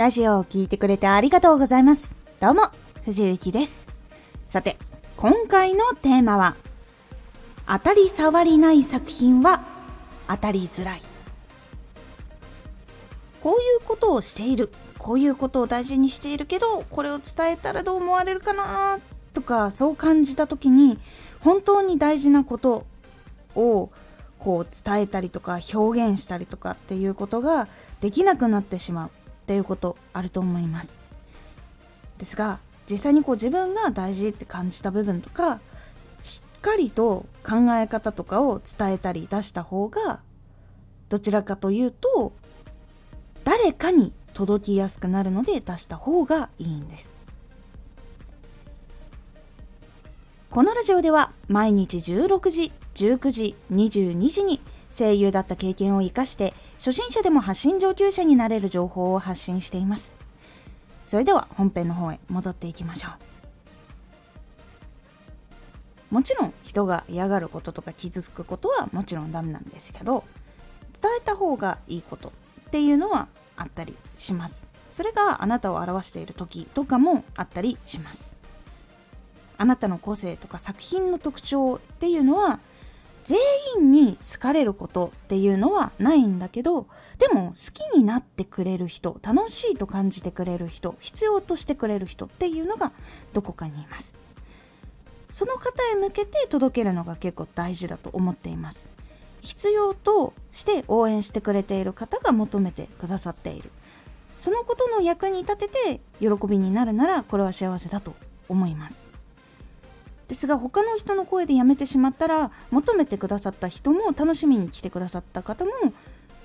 ラジオを聴いてくれてありがとうございます。どうも、藤幸です。さて、今回のテーマは、当たり障りない作品は当たりづらい。こういうことをしている。こういうことを大事にしているけど、これを伝えたらどう思われるかなとか、そう感じた時に、本当に大事なことをこう伝えたりとか表現したりとかっていうことができなくなってしまうっていうことあると思います。ですが実際にこう自分が大事って感じた部分とかしっかりと考え方とかを伝えたり出した方がどちらかというと誰かに届きやすくなるので出した方がいいんです。このラジオでは毎日16時19時22時に声優だった経験を生かして初心者でも発信上級者になれる情報を発信しています。それでは本編の方へ戻っていきましょう。もちろん人が嫌がることとか傷つくことはもちろんダメなんですけど伝えた方がいいことっていうのはあったりします。それがあなたを表している時とかもあったりします。あなたの個性とか作品の特徴っていうのは全員に好かれることっていうのはないんだけどでも好きになってくれる人楽しいと感じてくれる人必要としてくれる人っていうのがどこかにいます。その方へ向けて届けるのが結構大事だと思っています。必要として応援してくれている方が求めてくださっている。そのことの役に立てて喜びになるならこれは幸せだと思います。ですが他の人の声でやめてしまったら求めてくださった人も楽しみに来てくださった方も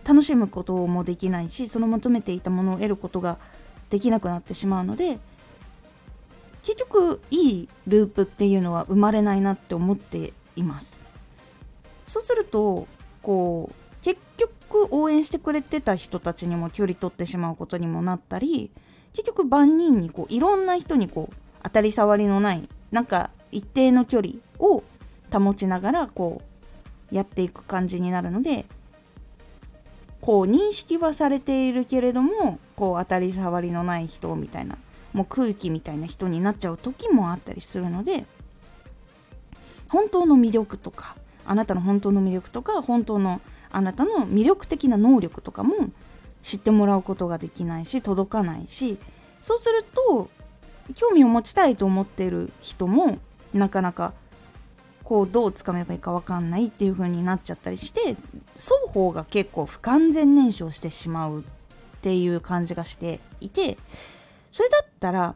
楽しむこともできないしその求めていたものを得ることができなくなってしまうので結局いいループっていうのは生まれないなって思っています。そうするとこう結局応援してくれてた人たちにも距離取ってしまうことにもなったり結局万人にこういろんな人にこう当たり障りのないなんか一定の距離を保ちながらこうやっていく感じになるのでこう認識はされているけれどもこう当たり障りのない人みたいなもう空気みたいな人になっちゃう時もあったりするので本当の魅力とかあなたの本当の魅力とか本当のあなたの魅力的な能力とかも知ってもらうことができないし届かないしそうすると興味を持ちたいと思っている人もなかなかこうどうつかめばいいか分かんないっていう風になっちゃったりして双方が結構不完全燃焼してしまうっていう感じがしていてそれだったら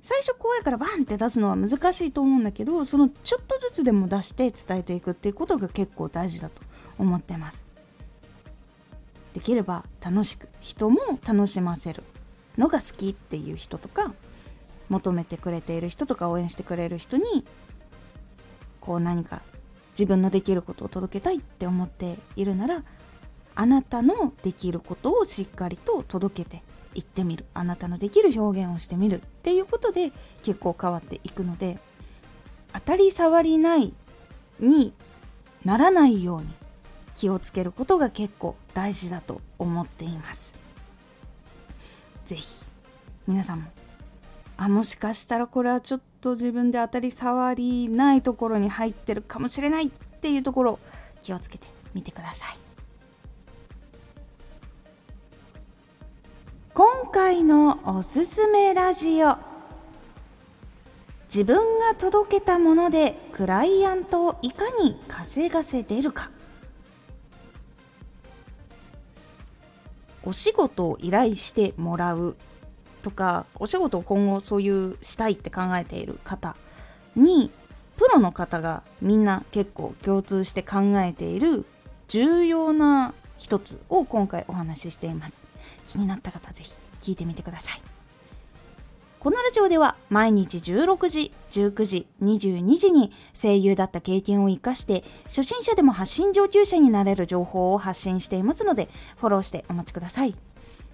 最初怖いからバンって出すのは難しいと思うんだけどそのちょっとずつでも出して伝えていくっていうことが結構大事だと思ってます。できれば楽しく人も楽しませるのが好きっていう人とか求めてくれている人とか応援してくれる人にこう何か自分のできることを届けたいって思っているならあなたのできることをしっかりと届けていってみる。あなたのできる表現をしてみるっていうことで結構変わっていくので当たり障りないにならないように気をつけることが結構大事だと思っています。是非皆さんもあもしかしたらこれはちょっと自分で当たり障りないところに入ってるかもしれないっていうところ気をつけてみてください。今回のおすすめラジオ。自分が届けたものでクライアントをいかに稼がせてるか。お仕事を依頼してもらう。とかお仕事を今後そういうしたいって考えている方にプロの方がみんな結構共通して考えている重要な一つを今回お話ししています気になった方ぜひ聞いてみてくださいこのラジオでは毎日16時、19時、22時に声優だった経験を活かして初心者でも発信上級者になれる情報を発信していますのでフォローしてお待ちください。